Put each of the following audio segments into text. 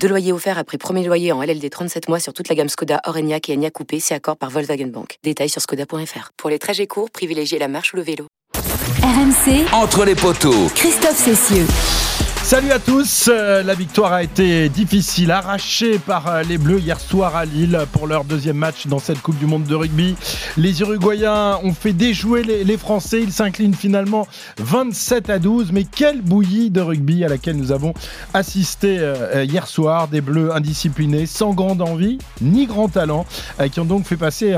Deux loyers offerts après premier loyer en LLD 37 mois sur toute la gamme Skoda, Orenia et Enya Coupé, c'est accord par Volkswagen Bank. Détails sur skoda.fr. Pour les trajets courts, privilégiez la marche ou le vélo. RMC, Entre les poteaux. Christophe Cessieux. Salut à tous, Euh, la victoire a été difficile, arrachée par euh, les Bleus hier soir à Lille pour leur deuxième match dans cette Coupe du Monde de rugby. Les Uruguayens ont fait déjouer les, Français, ils s'inclinent finalement 27 à 12, mais quelle bouillie de rugby à laquelle nous avons assisté euh, hier soir, des Bleus indisciplinés, sans grande envie ni grand talent, qui ont donc fait passer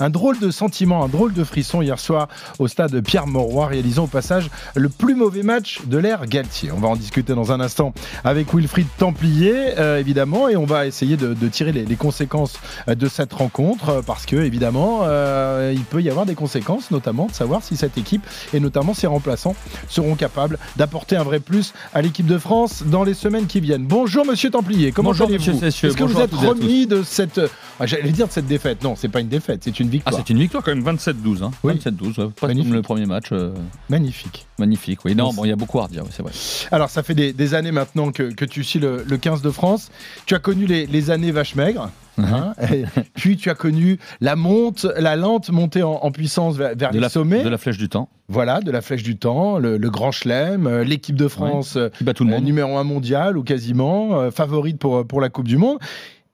un, drôle de sentiment, un drôle de frisson hier soir au stade Pierre-Mauroy, réalisant au passage le plus mauvais match de l'ère Galtier. On va en discuter dans un instant avec Wilfried Templier, euh, évidemment, et on va essayer de, de tirer les, les conséquences euh, de cette rencontre, euh, parce que, évidemment, euh, il peut y avoir des conséquences, notamment de savoir si cette équipe, et notamment ses remplaçants, seront capables d'apporter un vrai plus à l'équipe de France dans les semaines qui viennent. Bonjour, monsieur Templier, comment allez-vous. Est-ce que vous êtes remis de cette... ah, J'allais dire de cette défaite. Non, c'est pas une défaite, c'est une Ah, victoire. c'est une victoire quand même, 27-12. Hein. Oui. 27-12, ouais, pas comme le premier match. euh, Magnifique. magnifique, oui. Non, Bon, il y a beaucoup à redire, c'est vrai. Alors, ça fait des, des années maintenant que, que tu suis le, le 15 de France. Tu as connu les, les années vaches maigres. hein, et puis tu as connu la monte, la lente montée en, en puissance vers, vers les la, sommets. de la flèche du temps, Voilà, de la flèche du temps, le, le grand chelem, euh, l'équipe de France qui bat tout le euh, monde. numéro un mondial ou quasiment, euh, favorite pour, pour la Coupe du Monde.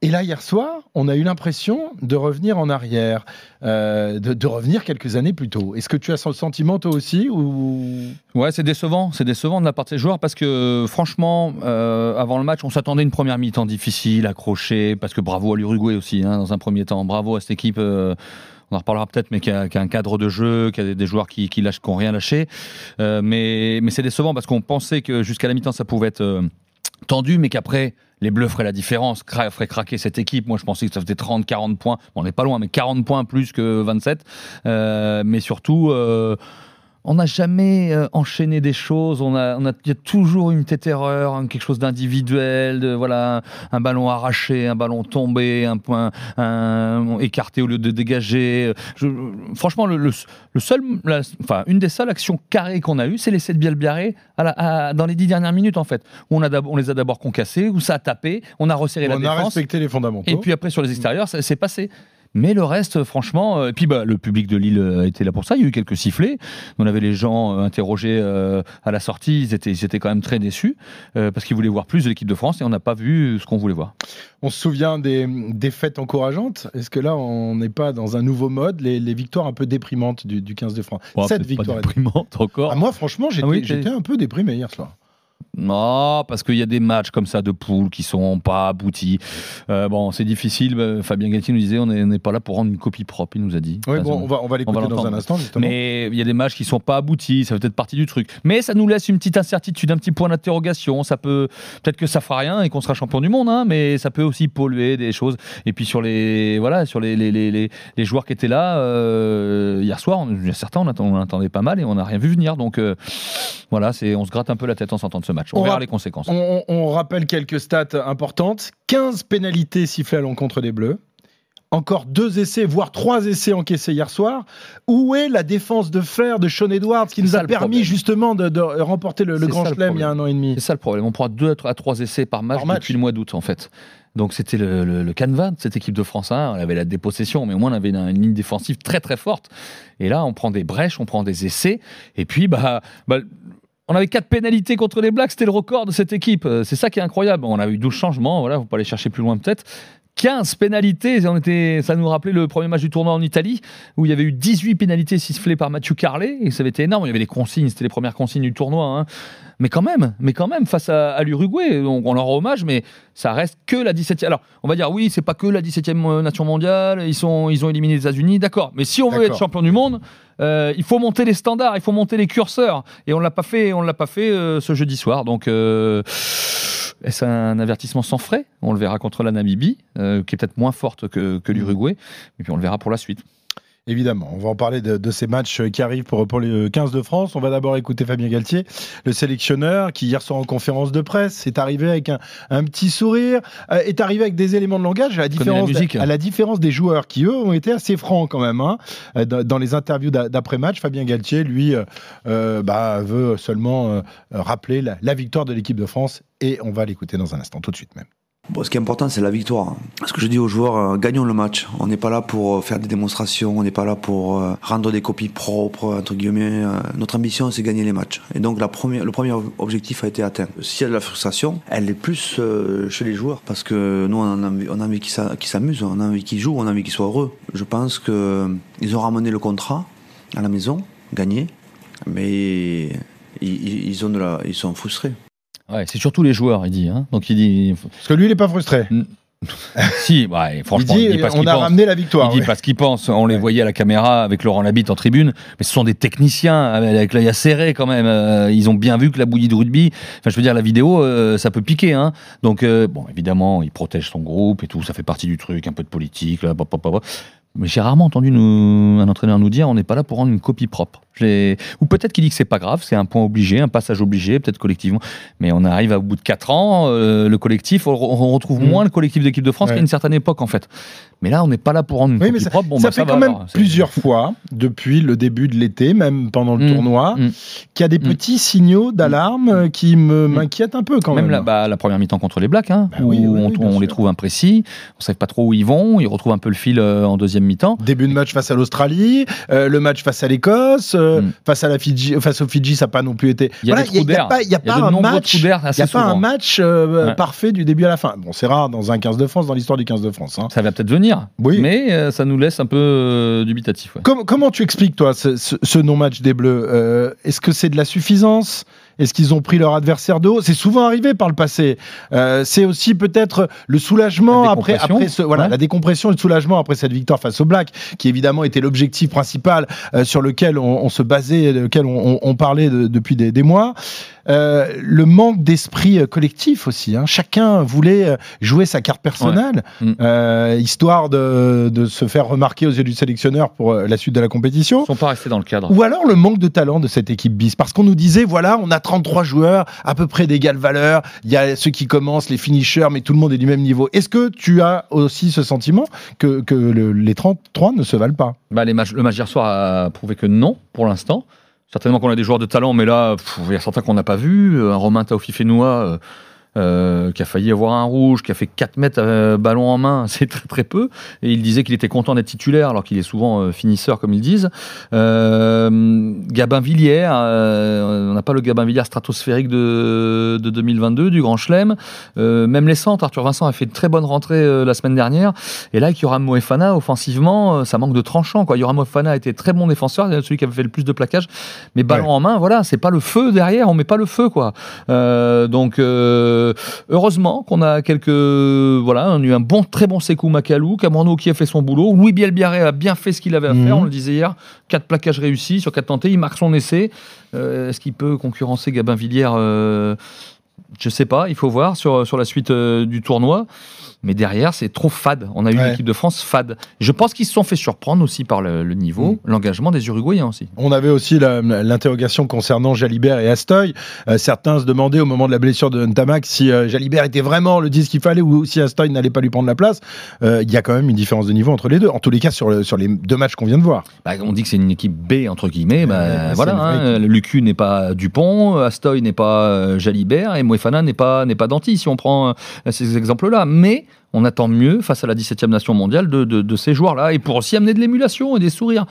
Et là, hier soir, on a eu l'impression de revenir en arrière, euh, de, revenir quelques années plus tôt. Est-ce que tu as ce sentiment toi aussi ou... Ouais, c'est décevant, c'est décevant de la part de ces joueurs parce que franchement, euh, avant le match, on s'attendait à une première mi-temps difficile, accrochée, parce que bravo à l'Uruguay aussi, hein, dans un premier temps. Bravo à cette équipe. euh, on en reparlera peut-être, mais qui a, un cadre de jeu, qui a des, joueurs qui, lâchent, qui n'ont rien lâché. Mais mais c'est décevant parce qu'on pensait que jusqu'à la mi-temps, ça pouvait être tendu, mais qu'après, les Bleus feraient la différence, feraient craquer cette équipe. Moi, je pensais que ça faisait 30, 40 points. On n'est pas loin, mais 40 points plus que 27. Euh, mais surtout, euh, on n'a jamais euh, enchaîné des choses. On a, on a, y a toujours une petite erreur, hein, quelque chose d'individuel, de voilà, un, un ballon arraché, un ballon tombé, un point un- écarté au lieu de dégager. Je- franchement, le, le- le seul, la- enfin, une des seules actions carrées qu'on a eues, c'est l'essai de Bielbiaré à dans les dix dernières minutes en fait. Où on, a d'ab- on les a d'abord concassés, où ça a tapé, on a resserré la on a défense. respecté les fondamentaux Et puis après, sur les extérieurs, ça s'est passé. Mais le reste, franchement, euh, et puis bah, le public de Lille euh, était là pour ça. Il y a eu quelques sifflets. On avait les gens euh, interrogés à la sortie. Ils étaient, ils étaient quand même très déçus parce qu'ils voulaient voir plus de l'équipe de France et on n'a pas vu ce qu'on voulait voir. On se souvient des, des fêtes encourageantes. Est-ce que là, on n'est pas dans un nouveau mode, les, les victoires un peu déprimantes du, du 15 de France Cette victoire. pas déprimante encore. Ah, moi, franchement, j'étais Ah oui, j'étais un peu déprimé hier soir. Non, parce qu'il y a des matchs comme ça de poules qui sont pas aboutis. Euh, bon, c'est difficile. Fabien Galtier nous disait on n'est pas là pour rendre une copie propre. Il nous a dit. Oui, bon, on va, on va l'écouter dans un instant, justement. Mais il y a des matchs qui sont pas aboutis, ça fait peut-être partie du truc. Mais ça nous laisse une petite incertitude, un petit point d'interrogation. Ça peut, peut-être que ça fera rien et qu'on sera champion du monde, hein, mais ça peut aussi polluer des choses. Et puis sur les, voilà, sur les, les, les, les- joueurs qui étaient là euh, hier soir, on- il y a certains on attend- on attendait pas mal et on n'a rien vu venir. Donc euh, voilà, c'est, on se gratte un peu la tête en de ce match. On, On verra les conséquences. On, rappelle quelques stats importantes. 15 pénalités sifflées à l'encontre des Bleus. Encore deux essais, voire trois essais encaissés hier soir. Où est la défense de fer de Sean Edwards qui nous a permis problème. justement de, de remporter le, Grand Chelem il y a un an et demi? C'est ça le problème. On prend deux à trois essais par match, Par match. depuis le mois d'août, en fait. Donc c'était le, le, le canevas de cette équipe de France 1. On avait la dépossession, mais au moins on avait une, une ligne défensive très très forte. Et là, on prend des brèches, on prend des essais. Et puis, bah, bah, on avait quatre pénalités contre les Blacks. C'était le record de cette équipe. Euh, C'est ça qui est incroyable. On a eu 12 changements. Voilà, faut pas aller chercher plus loin peut-être. 15 pénalités, on était, ça nous rappelait le premier match du tournoi en Italie, où il y avait eu 18 pénalités sifflées par Mathieu Carlet, et ça avait été énorme. Il y avait les consignes, c'était les premières consignes du tournoi. hein. Mais quand même, mais quand même, face à, à l'Uruguay, on, on leur rend hommage, mais ça reste que la 17e. Alors, on va dire, oui, c'est pas que la 17e nation mondiale, ils, sont, ils ont éliminé les États-Unis, d'accord. Mais si on veut être champion du monde, euh, il faut monter les standards, il faut monter les curseurs. Et on l'a pas fait, on l'a pas fait euh, ce jeudi soir. Donc, euh, est-ce un avertissement sans frais On le verra contre la Namibie, euh, qui est peut-être moins forte que, que l'Uruguay. Et puis on le verra pour la suite. Évidemment, on va en parler de, de ces matchs qui arrivent pour, pour le 15 de France. On va d'abord écouter Fabien Galtier, le sélectionneur, qui hier soir en conférence de presse est arrivé avec un, un petit sourire, euh, est arrivé avec des éléments de langage à la, différence, musique. à la différence des joueurs qui, eux, ont été assez francs quand même. hein. Euh, dans, dans les interviews d'a- d'après-match, Fabien Galtier, lui, euh, euh, bah, veut seulement euh, rappeler la, la victoire de l'équipe de France et on va l'écouter dans un instant, tout de suite même. Ce qui est important, c'est la victoire. Ce que je dis aux joueurs, euh, gagnons le match. On n'est pas là pour euh, faire des démonstrations, on n'est pas là pour euh, rendre des copies propres, entre guillemets. Notre ambition, c'est gagner les matchs. Et donc, le premier objectif a été atteint. S'il y a de la frustration, elle est plus chez les joueurs, parce que nous, on a envie, a envie qu'ils s'a- qu'ils s'amusent, on a envie qu'ils jouent, on a envie qu'ils soient heureux. Je pense qu'ils ont ramené le contrat à la maison, gagné, mais ils, ils sont frustrés. Ouais, c'est surtout les joueurs, il dit. hein. Donc il dit. Parce que lui, il n'est pas frustré. Si, Il franchement, dit, il dit pas on a pense. ramené la victoire. Il dit ouais. pas ce qu'il pense. On les voyait à la caméra avec Laurent Labitte en tribune, mais ce sont des techniciens avec l'œil serré quand même. Euh, Ils ont bien vu que la bouillie de rugby, enfin je veux dire la vidéo, euh, ça peut piquer. Hein. Donc euh, bon, évidemment, il protège son groupe et tout, ça fait partie du truc, un peu de politique. Là. Mais j'ai rarement entendu nous, un entraîneur nous dire on n'est pas là pour rendre une copie propre. Ou peut-être qu'il dit que c'est pas grave, c'est un point obligé, un passage obligé, peut-être collectivement. Mais on arrive à au bout de 4 ans, euh, le collectif, on, on retrouve Mm. moins le collectif d'équipe de France Ouais. qu'à une certaine époque en fait. Mais là, on n'est pas là pour rendre une Oui, mais copie propre. Bon, ça bah, fait quand même alors. Plusieurs fois, depuis le début de l'été, même pendant le Mm, tournoi, mm. qu'il y a des petits signaux d'alarme euh, qui m'inquiètent un peu quand même. Même la, bah, la première mi-temps contre les Blacks, hein, Bah où oui, oui, on, les trouve imprécis, on ne sait pas trop où ils vont, ils retrouvent un peu le fil euh, en deuxième mi-temps. Début de match face à l'Australie, euh, le match face à l'Écosse, euh, Mm. face à la Fidji, face aux Fidji, ça n'a pas non plus été. Il y a pas, y a y a un match. Il n'y a pas un match euh, Ouais. parfait du début à la fin. Bon, c'est rare dans un 15 de France, dans l'histoire du 15 de France. hein. Ça va peut-être venir, Oui. mais euh, ça nous laisse un peu euh, dubitatif. ouais. Com- comment tu expliques, toi, ce, ce- ce non-match des Bleus Euh, Est-ce que c'est de la suffisance? Est-ce qu'ils ont pris leur adversaire de haut? C'est souvent arrivé par le passé. Euh, c'est aussi peut-être le soulagement La après, après ce, voilà, Ouais. la décompression et le soulagement après cette victoire face aux Blacks, qui évidemment était l'objectif principal euh, sur lequel on, on se basait, lequel on, on- parlait de- depuis des mois. Euh, le manque d'esprit euh, collectif aussi. hein. Chacun voulait euh, jouer sa carte personnelle, Mm. euh, histoire de, de se faire remarquer aux yeux du sélectionneur pour la suite de la compétition. Ils ne sont pas restés dans le cadre. Ou alors le manque de talent de cette équipe bis. Parce qu'on nous disait, voilà, on a 33 joueurs à peu près d'égale valeur. Il y a ceux qui commencent, les finishers, mais tout le monde est du même niveau. Est-ce que tu as aussi ce sentiment que, que le- les 33 ne se valent pas? Bah, les matchs- le match d'hier soir a prouvé que non, pour l'instant. Certainement qu'on a des joueurs de talent, mais là, il y a certains qu'on n'a pas vus. Un Romain Taofi-Fénois euh, qui a failli avoir un rouge, qui a fait 4 mètres euh, ballon en main, c'est très très peu. Et il disait qu'il était content d'être titulaire, alors qu'il est souvent euh, finisseur, comme ils disent. Euh, Gabin Villiers, euh, on n'a pas le Gabin Villiers stratosphérique de, de 2022, du Grand Chelem. Euh, même les centres, Arthur Vincent a fait une très bonne rentrée euh, la semaine dernière. Et là, avec Yoram Moefana, offensivement, ça manque de tranchant. Quoi. Yoram Moefana a été très bon défenseur, celui qui avait fait le plus de plaquages. Mais ballon Ouais. en main, voilà, c'est pas le feu derrière, on met pas le feu. quoi. Euh, donc, euh, heureusement qu'on a quelques. Voilà, on a eu un bon, très bon Sekou Makalou, Camerono qui a fait son boulot. Louis Bielbiaré a bien fait ce qu'il avait à Mhm. faire, on le disait hier. Quatre plaquages réussis sur quatre tentés, il marque son essai. Euh, Est-ce qu'il peut concurrencer Gabin Villiers euh, Je sais pas, il faut voir sur, sur la suite euh, du tournoi. Mais derrière, c'est trop fade. On a eu Ouais. une équipe de France fade. Je pense qu'ils se sont fait surprendre aussi par le, le niveau, Mm. l'engagement des Uruguayens aussi. On avait aussi l'interrogation concernant Jalibert et Astoy. Euh, certains se demandaient au moment de la blessure de Ntamak si euh, Jalibert était vraiment le 10 qu'il fallait ou si Astoy n'allait pas lui prendre la place. Euh, Il y a quand même une différence de niveau entre les deux. En tous les cas, sur, le- sur les deux matchs qu'on vient de voir. Bah, on dit que c'est une équipe B entre guillemets. Bah, c'est voilà, hein, Lucu n'est pas Dupont, Astoy n'est pas Jalibert et Moefana n'est pas pas Danty. Si on prend ces exemples-là, mais on attend mieux face à la 17e nation mondiale de, ces joueurs-là et pour aussi amener de l'émulation et des sourires.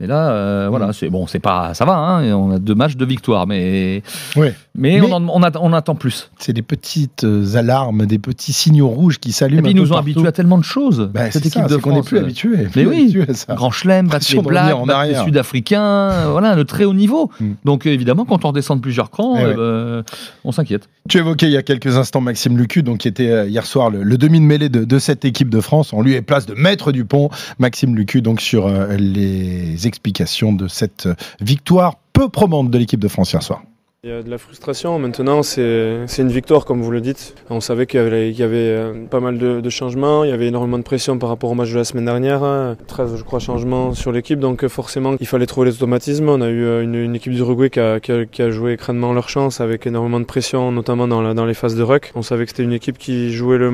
Et là, euh, Mm. voilà, c'est bon, c'est pas, ça va. Hein, on a deux matchs de victoire, mais Ouais. mais, Mais- on, en- on, a- on attend plus. C'est des petites euh, alarmes, des petits signaux rouges qui Et s'allument. puis un ils nous ont habitués à tellement de choses. Bah, cette équipe ça, de c'est qu'on n'est France. plus euh, habitué. Mais oui, à ça. Grand Chelem, battre les Blacks. Sud-Africains, voilà, le très haut niveau. Mm. Donc évidemment, quand on redescend de plusieurs crans, Eh euh, ouais. euh, on s'inquiète. Tu évoquais il y a quelques instants Maxime Lucu, donc qui était hier soir le, le demi de mêlée de, de cette équipe de France. En lui est place de maître du pont. Maxime Lucu, donc sur les explications de cette victoire peu probante de l'équipe de France hier soir. Il y a de la frustration. Maintenant, c'est une victoire, comme vous le dites. On savait qu'il y avait, y avait euh, pas mal de, de, changements. Il y avait énormément de pression par rapport au match de la semaine dernière. 13, je crois, changements sur l'équipe. Donc, forcément, il fallait trouver les automatismes. On a eu euh, une, une équipe d'Uruguay qui a, qui, a, qui a, joué crânement leur chance avec énormément de pression, notamment dans, la, dans les phases de ruck. On savait que c'était une équipe qui jouait le,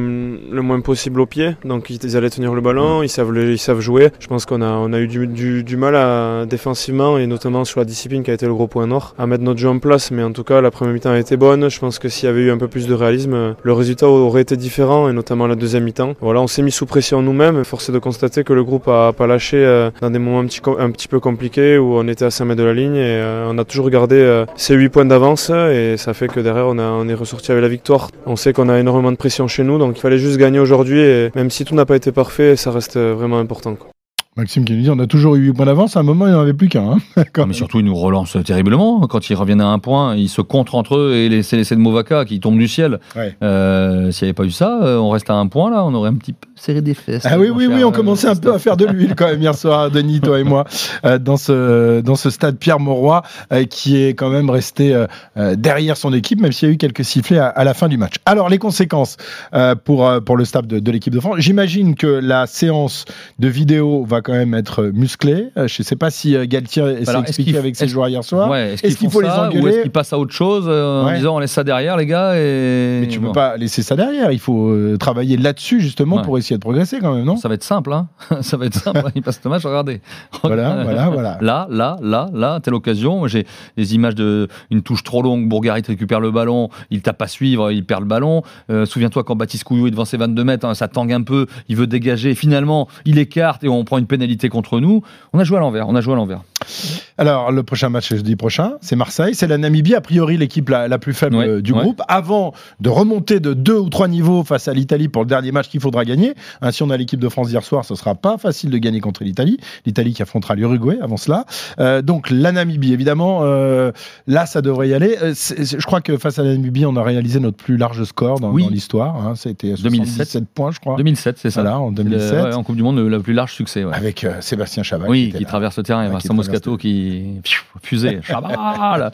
le, moins possible au pied. Donc, ils allaient tenir le ballon. Ils savent, ils savent jouer. Je pense qu'on a, on a eu du, du, du mal à, défensivement et notamment sur la discipline qui a été le gros point noir à mettre notre jeu en place mais en tout cas la première mi-temps a été bonne. Je pense que s'il y avait eu un peu plus de réalisme, le résultat aurait été différent et notamment la deuxième mi-temps. Voilà, on s'est mis sous pression nous-mêmes. Force est de constater que le groupe a pas lâché euh, dans des moments un petit, peu compliqués où on était à 5 mètres de la ligne et euh, on a toujours gardé euh, ces 8 points d'avance et ça fait que derrière on, est ressorti avec la victoire. On sait qu'on a énormément de pression chez nous donc il fallait juste gagner aujourd'hui et même si tout n'a pas été parfait, ça reste vraiment important. Maxime qui nous dit on a toujours eu 8 points d'avance, à un moment il n'y en avait plus qu'un. Hein mais surtout ils nous relancent terriblement. Quand ils reviennent à un point, ils se contrent entre eux et c'est les de Movaca qui tombent du ciel. Ouais. Euh, S'il n'y avait pas eu ça, on reste à un point là, on aurait un petit peu serré des fesses. Ah oui, oui, oui, on commençait un peu à faire de l'huile quand même hier soir, Denis, toi et moi, euh, dans, ce, dans ce stade Pierre Mauroy euh, qui est quand même resté euh, derrière son équipe, même s'il y a eu quelques sifflets à, à, la fin du match. Alors les conséquences pour, pour le staff de, de l'équipe de France. J'imagine que la séance de vidéo va quand même être musclé. Je ne sais pas si Galtier s'est expliqué avec ses joueurs hier soir. Ouais, est-ce qu'il faut les engueuler Ou est-ce qu'il passe à autre chose euh, en ouais. disant on laisse ça derrière les gars et... Mais tu ne bon. peux pas laisser ça derrière. Il faut euh, travailler là-dessus justement ouais. pour essayer de progresser quand même, non? Ça va être simple. Hein ça va être simple. Il passe ce match, regardez. Voilà, voilà, voilà. Là, là, là, là, telle occasion. J'ai des images de une touche trop longue. Bourgarit récupère le ballon. Il tape à suivre. Il perd le ballon. Euh, Souviens-toi quand Baptiste Couillou est devant ses 22 mètres. Hein, ça tangue un peu. Il veut dégager. Finalement, il écarte et on prend une pénalité contre nous. On a joué à l'envers. On a joué à l'envers. Alors, le prochain match jeudi prochain, c'est Marseille. C'est la Namibie, a priori l'équipe la, la, plus faible ouais, du ouais. groupe. Avant de remonter de deux ou trois niveaux face à l'Italie pour le dernier match qu'il faudra gagner. Hein, si on a l'équipe de France hier soir, ce sera pas facile de gagner contre l'Italie. L'Italie qui affrontera l'Uruguay avant cela. Euh, donc, la Namibie, évidemment, euh, là, ça devrait y aller. Euh, c est, c est, je crois que face à la Namibie, on a réalisé notre plus large score dans, oui. dans l'histoire. Hein, C'était 2007 points, je crois. 2007, c'est ça. Voilà, en 2007. Le, en Coupe du Monde, le, plus large succès. Avec Sébastien Chabat. Oui, qui, qui traverse le terrain. Et Vincent Moscato qui fusée. Chabal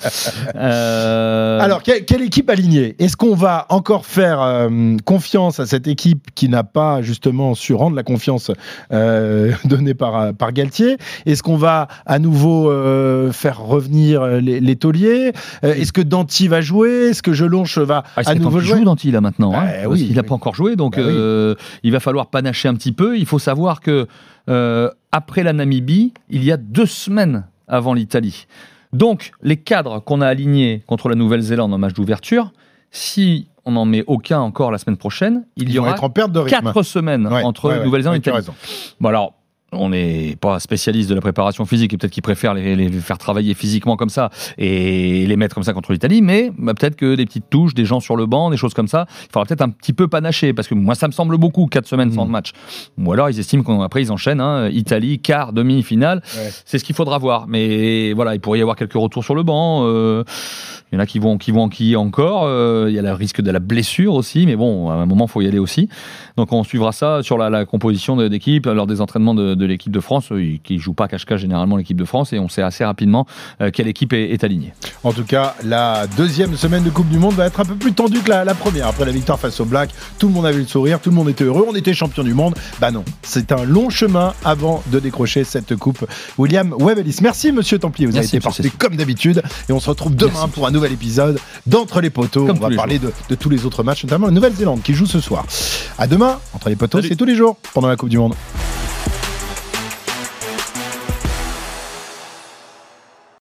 euh... Alors, quelle, quelle, équipe alignée? Est-ce qu'on va encore faire euh, confiance à cette équipe qui n'a pas justement su rendre la confiance euh, donnée par, par Galtier? Est-ce qu'on va à nouveau euh, faire revenir les, les tauliers? Est-ce que Danti va jouer? Est-ce que Jelonche va ah, à nouveau jouer? joue Danti là maintenant. Hein, bah, oui, il n'a pas encore joué, donc bah, oui. il va falloir panacher un petit peu. Il faut savoir que après la Namibie, il y a deux semaines avant l'Italie. Donc, les cadres qu'on a alignés contre la Nouvelle-Zélande en match d'ouverture, si on n'en met aucun encore la semaine prochaine, il Ils y aura quatre semaines ouais, entre ouais, Nouvelle-Zélande ouais, et Italie. Bon, alors, on n'est pas spécialiste de la préparation physique et peut-être qu'ils préfèrent les, les, faire travailler physiquement comme ça et les mettre comme ça contre l'Italie, mais bah, peut-être que des petites touches, des gens sur le banc, des choses comme ça, il faudra peut-être un petit peu panacher parce que moi ça me semble beaucoup, 4 semaines mmh. sans match. Ou alors ils estiment qu'après ils enchaînent, hein, Italie, quart, demi-finale, ouais. c'est ce qu'il faudra voir. Mais voilà, il pourrait y avoir quelques retours sur le banc. Euh, il y en a qui vont, qui vont enquiller encore. Euh, il y a le risque de la blessure aussi, mais bon, à un moment, il faut y aller aussi. Donc, on suivra ça sur la, la composition d'équipe, lors des entraînements de, de l'équipe de France, euh, qui ne joue pas cache-cache généralement l'équipe de France, et on sait assez rapidement euh, quelle équipe est, est, alignée. En tout cas, la deuxième semaine de Coupe du Monde va être un peu plus tendue que la, la première. Après la victoire face aux Blacks, tout le monde avait le sourire, tout le monde était heureux, on était champion du monde. Bah non, c'est un long chemin avant de décrocher cette coupe. William Webelis, merci Monsieur Templier, vous merci, avez été parfait comme d'habitude, et on se retrouve demain merci. pour un nouvel épisode d'Entre les poteaux. Comme on va parler de, de, tous les autres matchs, notamment la Nouvelle-Zélande qui joue ce soir. À demain, Entre les poteaux, c'est tous les jours pendant la Coupe du Monde.